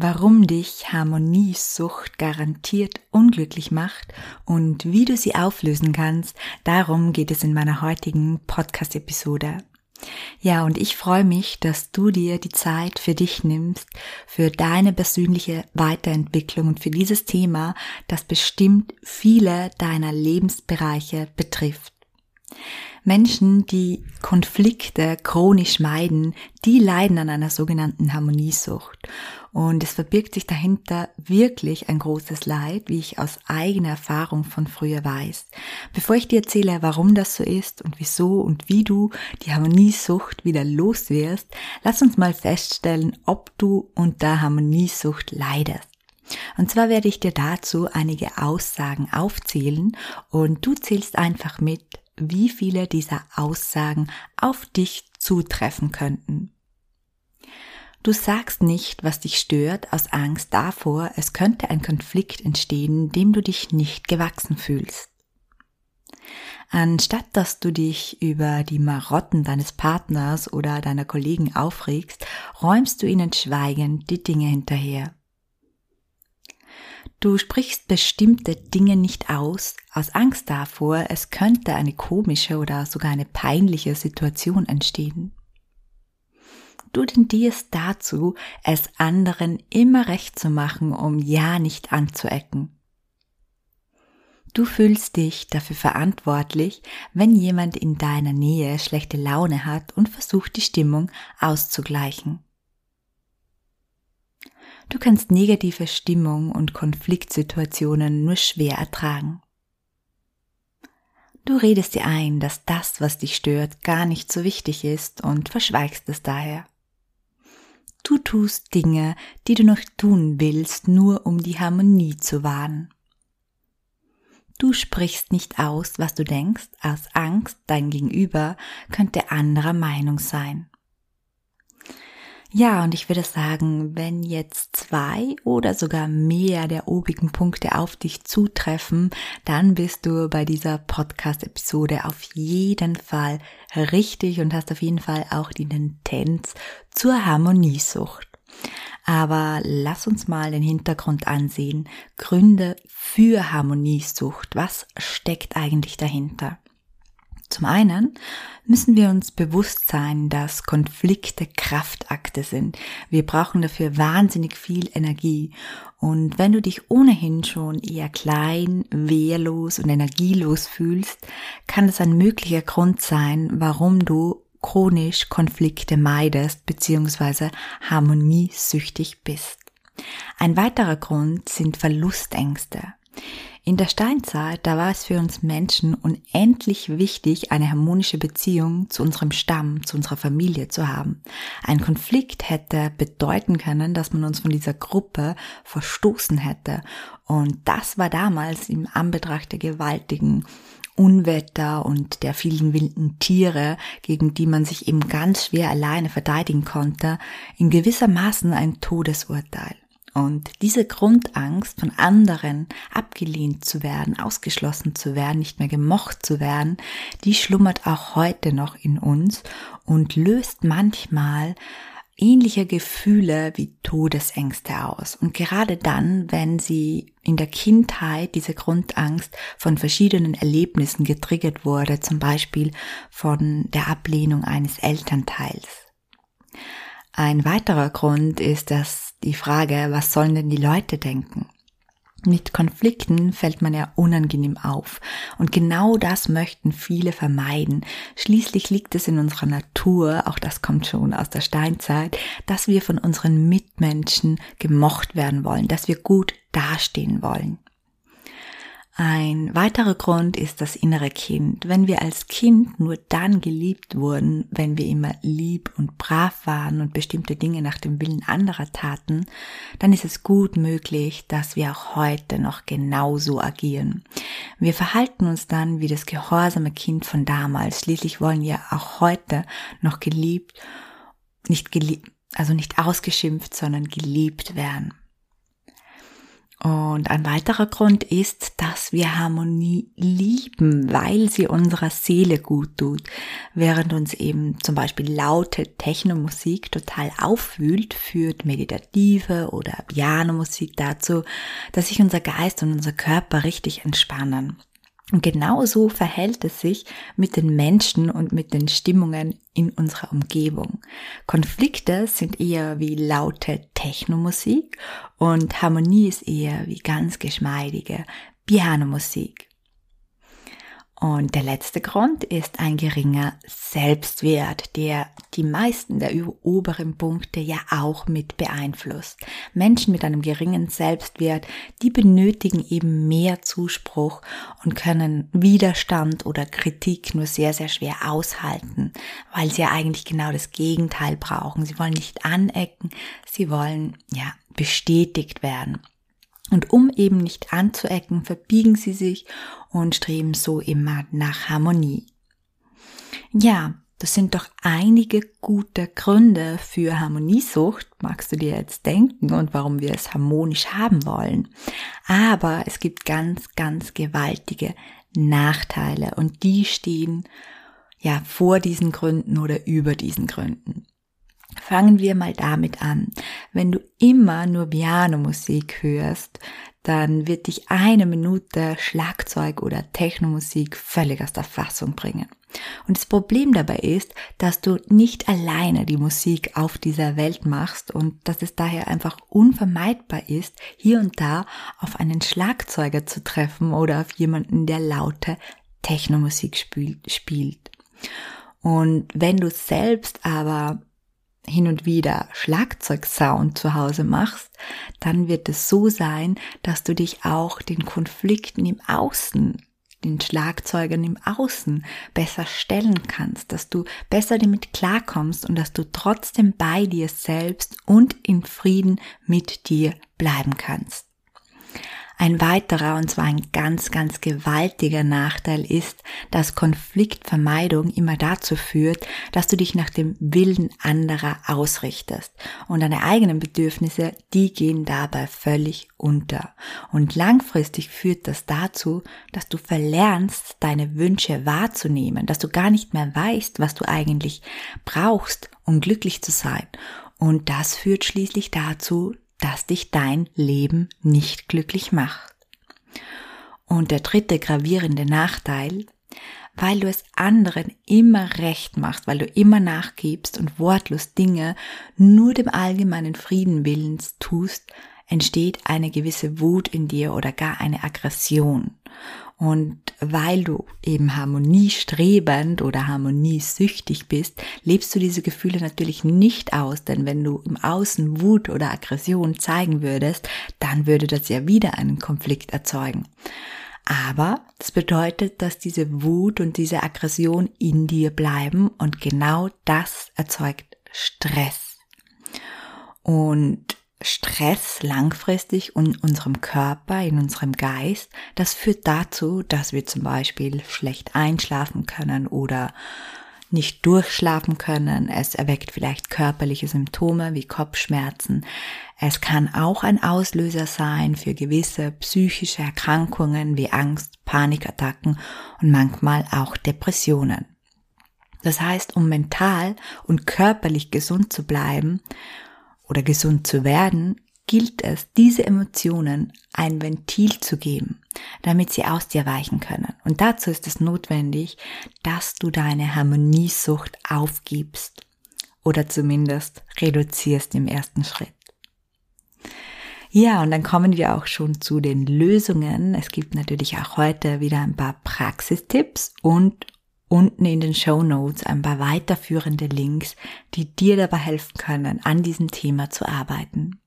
Warum dich Harmoniesucht garantiert unglücklich macht und wie du sie auflösen kannst, darum geht es in meiner heutigen Podcast-Episode. Ja, und ich freue mich, dass du dir die Zeit für dich nimmst, für deine persönliche Weiterentwicklung und für dieses Thema, das bestimmt viele deiner Lebensbereiche betrifft. Menschen, die Konflikte chronisch meiden, die leiden an einer sogenannten Harmoniesucht. Und es verbirgt sich dahinter wirklich ein großes Leid, wie ich aus eigener Erfahrung von früher weiß. Bevor ich dir erzähle, warum das so ist und wieso und wie du die Harmoniesucht wieder los wirst, lass uns mal feststellen, ob du unter Harmoniesucht leidest. Und zwar werde ich dir dazu einige Aussagen aufzählen und du zählst einfach mit, wie viele dieser Aussagen auf dich zutreffen könnten. Du sagst nicht, was dich stört, aus Angst davor, es könnte ein Konflikt entstehen, dem du dich nicht gewachsen fühlst. Anstatt dass du dich über die Marotten deines Partners oder deiner Kollegen aufregst, räumst du ihnen schweigend die Dinge hinterher. Du sprichst bestimmte Dinge nicht aus, aus Angst davor, es könnte eine komische oder sogar eine peinliche Situation entstehen. Du tendierst dazu, es anderen immer recht zu machen, um ja nicht anzuecken. Du fühlst dich dafür verantwortlich, wenn jemand in deiner Nähe schlechte Laune hat und versucht die Stimmung auszugleichen. Du kannst negative Stimmung und Konfliktsituationen nur schwer ertragen. Du redest dir ein, dass das, was dich stört, gar nicht so wichtig ist und verschweigst es daher. Du tust Dinge, die du noch tun willst, nur um die Harmonie zu wahren. Du sprichst nicht aus, was du denkst, aus Angst, dein Gegenüber könnte anderer Meinung sein. Ja, und ich würde sagen, wenn jetzt zwei oder sogar mehr der obigen Punkte auf dich zutreffen, dann bist du bei dieser Podcast-Episode auf jeden Fall richtig und hast auf jeden Fall auch die Tendenz zur Harmoniesucht. Aber lass uns mal den Hintergrund ansehen. Gründe für Harmoniesucht. Was steckt eigentlich dahinter? Zum einen müssen wir uns bewusst sein, dass Konflikte Kraftakte sind. Wir brauchen dafür wahnsinnig viel Energie. Und wenn du dich ohnehin schon eher klein, wehrlos und energielos fühlst, kann das ein möglicher Grund sein, warum du chronisch Konflikte meidest bzw. harmoniesüchtig bist. Ein weiterer Grund sind Verlustängste. In der Steinzeit, da war es für uns Menschen unendlich wichtig, eine harmonische Beziehung zu unserem Stamm, zu unserer Familie zu haben. Ein Konflikt hätte bedeuten können, dass man uns von dieser Gruppe verstoßen hätte. Und das war damals im Anbetracht der gewaltigen Unwetter und der vielen wilden Tiere, gegen die man sich eben ganz schwer alleine verteidigen konnte, in gewisser Maßen ein Todesurteil. Und diese Grundangst von anderen abgelehnt zu werden, ausgeschlossen zu werden, nicht mehr gemocht zu werden, die schlummert auch heute noch in uns und löst manchmal ähnliche Gefühle wie Todesängste aus. Und gerade dann, wenn sie in der Kindheit diese Grundangst von verschiedenen Erlebnissen getriggert wurde, zum Beispiel von der Ablehnung eines Elternteils. Ein weiterer Grund ist, dass die Frage, was sollen denn die Leute denken? Mit Konflikten fällt man ja unangenehm auf. Und genau das möchten viele vermeiden. Schließlich liegt es in unserer Natur, auch das kommt schon aus der Steinzeit, dass wir von unseren Mitmenschen gemocht werden wollen, dass wir gut dastehen wollen. Ein weiterer Grund ist das innere Kind. Wenn wir als Kind nur dann geliebt wurden, wenn wir immer lieb und brav waren und bestimmte Dinge nach dem Willen anderer taten, dann ist es gut möglich, dass wir auch heute noch genauso agieren. Wir verhalten uns dann wie das gehorsame Kind von damals. Schließlich wollen wir auch heute noch geliebt, nicht geliebt, also nicht ausgeschimpft, sondern geliebt werden. Und ein weiterer Grund ist, dass wir Harmonie lieben, weil sie unserer Seele gut tut, während uns eben zum Beispiel laute Technomusik total aufwühlt, führt meditative oder Pianomusik dazu, dass sich unser Geist und unser Körper richtig entspannen. Und genauso verhält es sich mit den Menschen und mit den Stimmungen in unserer Umgebung. Konflikte sind eher wie laute Technomusik und Harmonie ist eher wie ganz geschmeidige Pianomusik. Und der letzte Grund ist ein geringer Selbstwert, der die meisten der oberen Punkte ja auch mit beeinflusst. Menschen mit einem geringen Selbstwert, die benötigen eben mehr Zuspruch und können Widerstand oder Kritik nur sehr, sehr schwer aushalten, weil sie ja eigentlich genau das Gegenteil brauchen. Sie wollen nicht anecken, sie wollen ja bestätigt werden. Und um eben nicht anzuecken, verbiegen sie sich und streben so immer nach Harmonie. Ja, das sind doch einige gute Gründe für Harmoniesucht, magst du dir jetzt denken, und warum wir es harmonisch haben wollen. Aber es gibt ganz, ganz gewaltige Nachteile und die stehen ja vor diesen Gründen oder über diesen Gründen. Fangen wir mal damit an. Wenn du immer nur Pianomusik hörst, dann wird dich eine Minute Schlagzeug oder Technomusik völlig aus der Fassung bringen. Und das Problem dabei ist, dass du nicht alleine die Musik auf dieser Welt machst und dass es daher einfach unvermeidbar ist, hier und da auf einen Schlagzeuger zu treffen oder auf jemanden, der laute Technomusik spielt. Und wenn du selbst aber hin und wieder Schlagzeugsound zu Hause machst, dann wird es so sein, dass du dich auch den Konflikten im Außen, den Schlagzeugern im Außen besser stellen kannst, dass du besser damit klarkommst und dass du trotzdem bei dir selbst und in Frieden mit dir bleiben kannst. Ein weiterer, und zwar ein ganz, ganz gewaltiger Nachteil ist, dass Konfliktvermeidung immer dazu führt, dass du dich nach dem Willen anderer ausrichtest. Und deine eigenen Bedürfnisse, die gehen dabei völlig unter. Und langfristig führt das dazu, dass du verlernst, deine Wünsche wahrzunehmen, dass du gar nicht mehr weißt, was du eigentlich brauchst, um glücklich zu sein. Und das führt schließlich dazu, dass dich dein Leben nicht glücklich macht. Und der dritte gravierende Nachteil, weil du es anderen immer recht machst, weil du immer nachgibst und wortlos Dinge nur dem allgemeinen Frieden willens tust, entsteht eine gewisse Wut in dir oder gar eine Aggression. Und weil du eben harmoniestrebend oder harmoniesüchtig bist, lebst du diese Gefühle natürlich nicht aus, denn wenn du im Außen Wut oder Aggression zeigen würdest, dann würde das ja wieder einen Konflikt erzeugen. Aber das bedeutet, dass diese Wut und diese Aggression in dir bleiben und genau das erzeugt Stress. Und Stress langfristig in unserem Körper, in unserem Geist, das führt dazu, dass wir zum Beispiel schlecht einschlafen können oder nicht durchschlafen können. Es erweckt vielleicht körperliche Symptome wie Kopfschmerzen. Es kann auch ein Auslöser sein für gewisse psychische Erkrankungen wie Angst, Panikattacken und manchmal auch Depressionen. Das heißt, um mental und körperlich gesund zu bleiben oder gesund zu werden, gilt es, diese Emotionen ein Ventil zu geben, damit sie aus dir weichen können. Und dazu ist es notwendig, dass du deine Harmoniesucht aufgibst oder zumindest reduzierst im ersten Schritt. Ja, und dann kommen wir auch schon zu den Lösungen. Es gibt natürlich auch heute wieder ein paar Praxistipps und unten in den Show Notes ein paar weiterführende Links, die dir dabei helfen können, an diesem Thema zu arbeiten.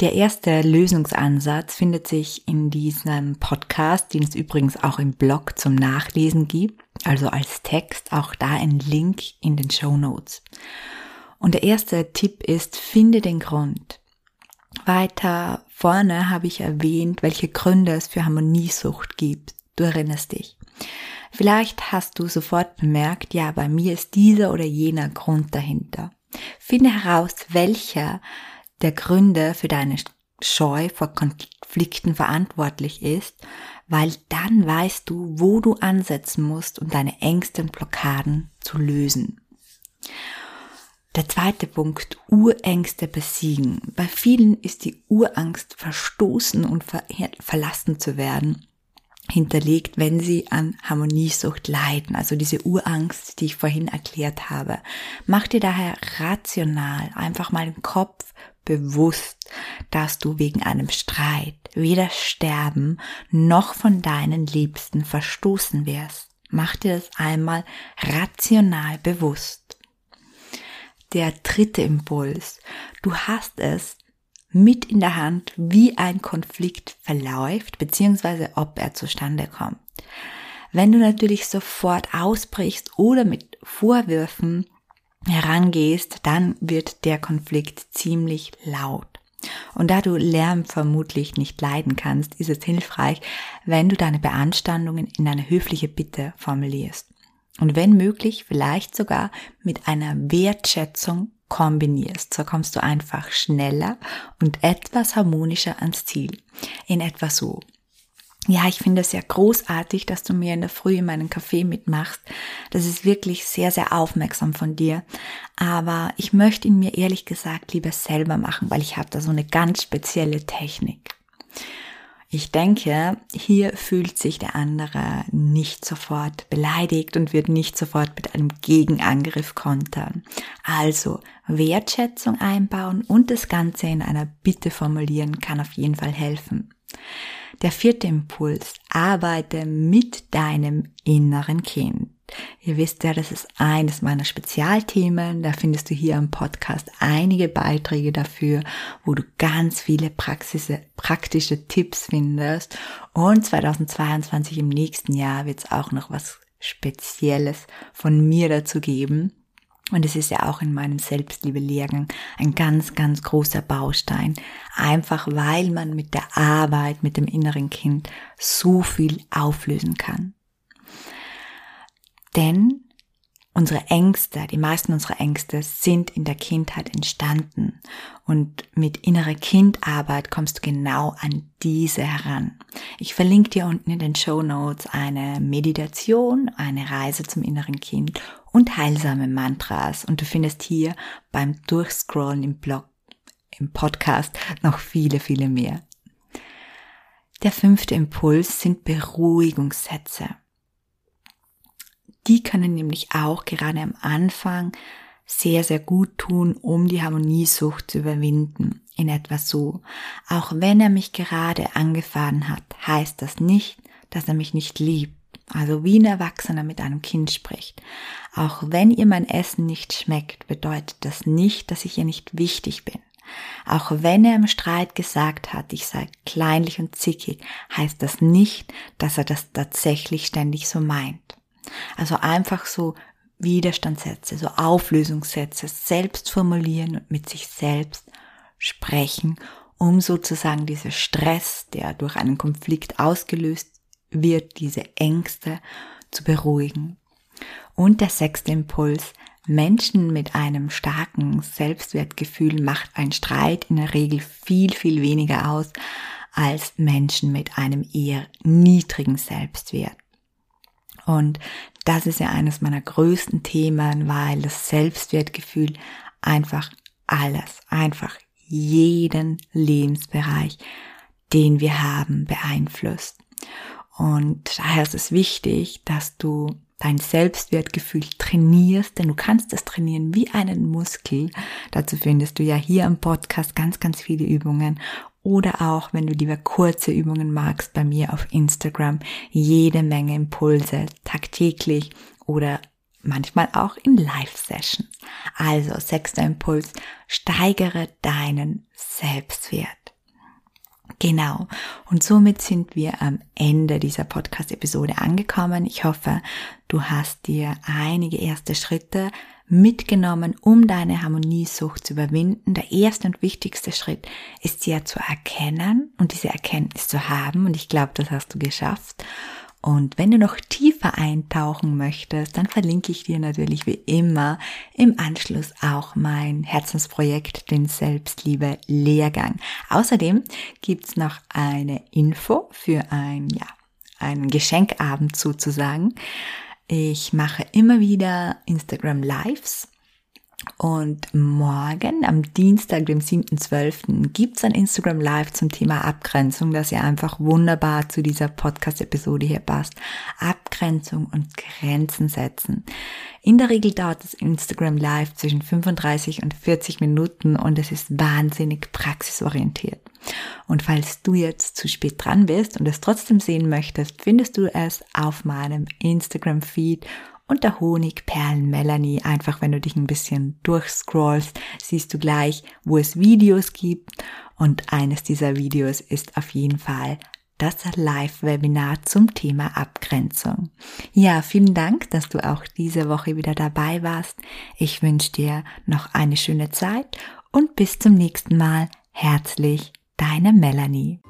Der erste Lösungsansatz findet sich in diesem Podcast, den es übrigens auch im Blog zum Nachlesen gibt, also als Text, auch da ein Link in den Show Notes. Und der erste Tipp ist, finde den Grund. Weiter vorne habe ich erwähnt, welche Gründe es für Harmoniesucht gibt. Du erinnerst dich. Vielleicht hast du sofort bemerkt, ja, bei mir ist dieser oder jener Grund dahinter. Finde heraus, welcher der Gründe für deine Scheu vor Konflikten verantwortlich ist, weil dann weißt du, wo du ansetzen musst, um deine Ängste und Blockaden zu lösen. Der zweite Punkt, Urängste besiegen. Bei vielen ist die Urangst, verstoßen und ver verlassen zu werden, hinterlegt, wenn sie an Harmoniesucht leiden, also diese Urangst, die ich vorhin erklärt habe. Mach dir daher rational einfach mal im Kopf bewusst, dass du wegen einem Streit weder sterben noch von deinen Liebsten verstoßen wirst. Mach dir das einmal rational bewusst. Der dritte Impuls. Du hast es mit in der Hand, wie ein Konflikt verläuft, beziehungsweise ob er zustande kommt. Wenn du natürlich sofort ausbrichst oder mit Vorwürfen herangehst, dann wird der Konflikt ziemlich laut. Und da du Lärm vermutlich nicht leiden kannst, ist es hilfreich, wenn du deine Beanstandungen in eine höfliche Bitte formulierst. Und wenn möglich, vielleicht sogar mit einer Wertschätzung kombinierst. So kommst du einfach schneller und etwas harmonischer ans Ziel. In etwa so. Ja, ich finde es ja großartig, dass du mir in der Früh in meinen Kaffee mitmachst. Das ist wirklich sehr, sehr aufmerksam von dir. Aber ich möchte ihn mir ehrlich gesagt lieber selber machen, weil ich habe da so eine ganz spezielle Technik. Ich denke, hier fühlt sich der andere nicht sofort beleidigt und wird nicht sofort mit einem Gegenangriff kontern. Also Wertschätzung einbauen und das Ganze in einer Bitte formulieren kann auf jeden Fall helfen. Der vierte Impuls, arbeite mit deinem inneren Kind. Ihr wisst ja, das ist eines meiner Spezialthemen. Da findest du hier im Podcast einige Beiträge dafür, wo du ganz viele praxische, praktische Tipps findest. Und 2022 im nächsten Jahr wird es auch noch was Spezielles von mir dazu geben. Und es ist ja auch in meinem Selbstliebe-Lehrgang ein ganz, ganz großer Baustein. Einfach weil man mit der Arbeit, mit dem inneren Kind so viel auflösen kann. Denn unsere Ängste, die meisten unserer Ängste sind in der Kindheit entstanden. Und mit innerer Kindarbeit kommst du genau an diese heran. Ich verlinke dir unten in den Show Notes eine Meditation, eine Reise zum inneren Kind und heilsame Mantras. Und du findest hier beim Durchscrollen im Blog, im Podcast noch viele, viele mehr. Der fünfte Impuls sind Beruhigungssätze. Die können nämlich auch gerade am Anfang sehr, sehr gut tun, um die Harmoniesucht zu überwinden. In etwa so. Auch wenn er mich gerade angefahren hat, heißt das nicht, dass er mich nicht liebt. Also wie ein Erwachsener mit einem Kind spricht. Auch wenn ihr mein Essen nicht schmeckt, bedeutet das nicht, dass ich ihr nicht wichtig bin. Auch wenn er im Streit gesagt hat, ich sei kleinlich und zickig, heißt das nicht, dass er das tatsächlich ständig so meint. Also einfach so Widerstandssätze, so Auflösungssätze selbst formulieren und mit sich selbst sprechen, um sozusagen dieser Stress, der durch einen Konflikt ausgelöst wird, diese Ängste zu beruhigen. Und der sechste Impuls, Menschen mit einem starken Selbstwertgefühl macht ein Streit in der Regel viel, viel weniger aus als Menschen mit einem eher niedrigen Selbstwert. Und das ist ja eines meiner größten Themen, weil das Selbstwertgefühl einfach alles, einfach jeden Lebensbereich, den wir haben, beeinflusst. Und daher ist es wichtig, dass du dein Selbstwertgefühl trainierst, denn du kannst es trainieren wie einen Muskel. Dazu findest du ja hier im Podcast ganz, ganz viele Übungen oder auch, wenn du lieber kurze Übungen magst, bei mir auf Instagram jede Menge Impulse tagtäglich oder manchmal auch in Live-Sessions. Also, sechster Impuls, steigere deinen Selbstwert. Genau. Und somit sind wir am Ende dieser Podcast-Episode angekommen. Ich hoffe, du hast dir einige erste Schritte mitgenommen, um deine Harmoniesucht zu überwinden. Der erste und wichtigste Schritt ist sie ja zu erkennen und diese Erkenntnis zu haben. Und ich glaube, das hast du geschafft. Und wenn du noch tiefer eintauchen möchtest, dann verlinke ich dir natürlich wie immer im Anschluss auch mein Herzensprojekt, den Selbstliebe Lehrgang. Außerdem gibt's noch eine Info für ein, ja, einen Geschenkabend sozusagen. Ich mache immer wieder Instagram Lives und morgen, am Dienstag, dem 7.12., gibt's ein Instagram Live zum Thema Abgrenzung, das ja einfach wunderbar zu dieser Podcast-Episode hier passt. Abgrenzung und Grenzen setzen. In der Regel dauert das Instagram Live zwischen 35 und 40 Minuten und es ist wahnsinnig praxisorientiert. Und falls du jetzt zu spät dran bist und es trotzdem sehen möchtest, findest du es auf meinem Instagram-Feed unter Honigperlen Melanie. Einfach wenn du dich ein bisschen durchscrollst, siehst du gleich, wo es Videos gibt. Und eines dieser Videos ist auf jeden Fall das Live-Webinar zum Thema Abgrenzung. Ja, vielen Dank, dass du auch diese Woche wieder dabei warst. Ich wünsche dir noch eine schöne Zeit und bis zum nächsten Mal. Herzlich, deine Melanie.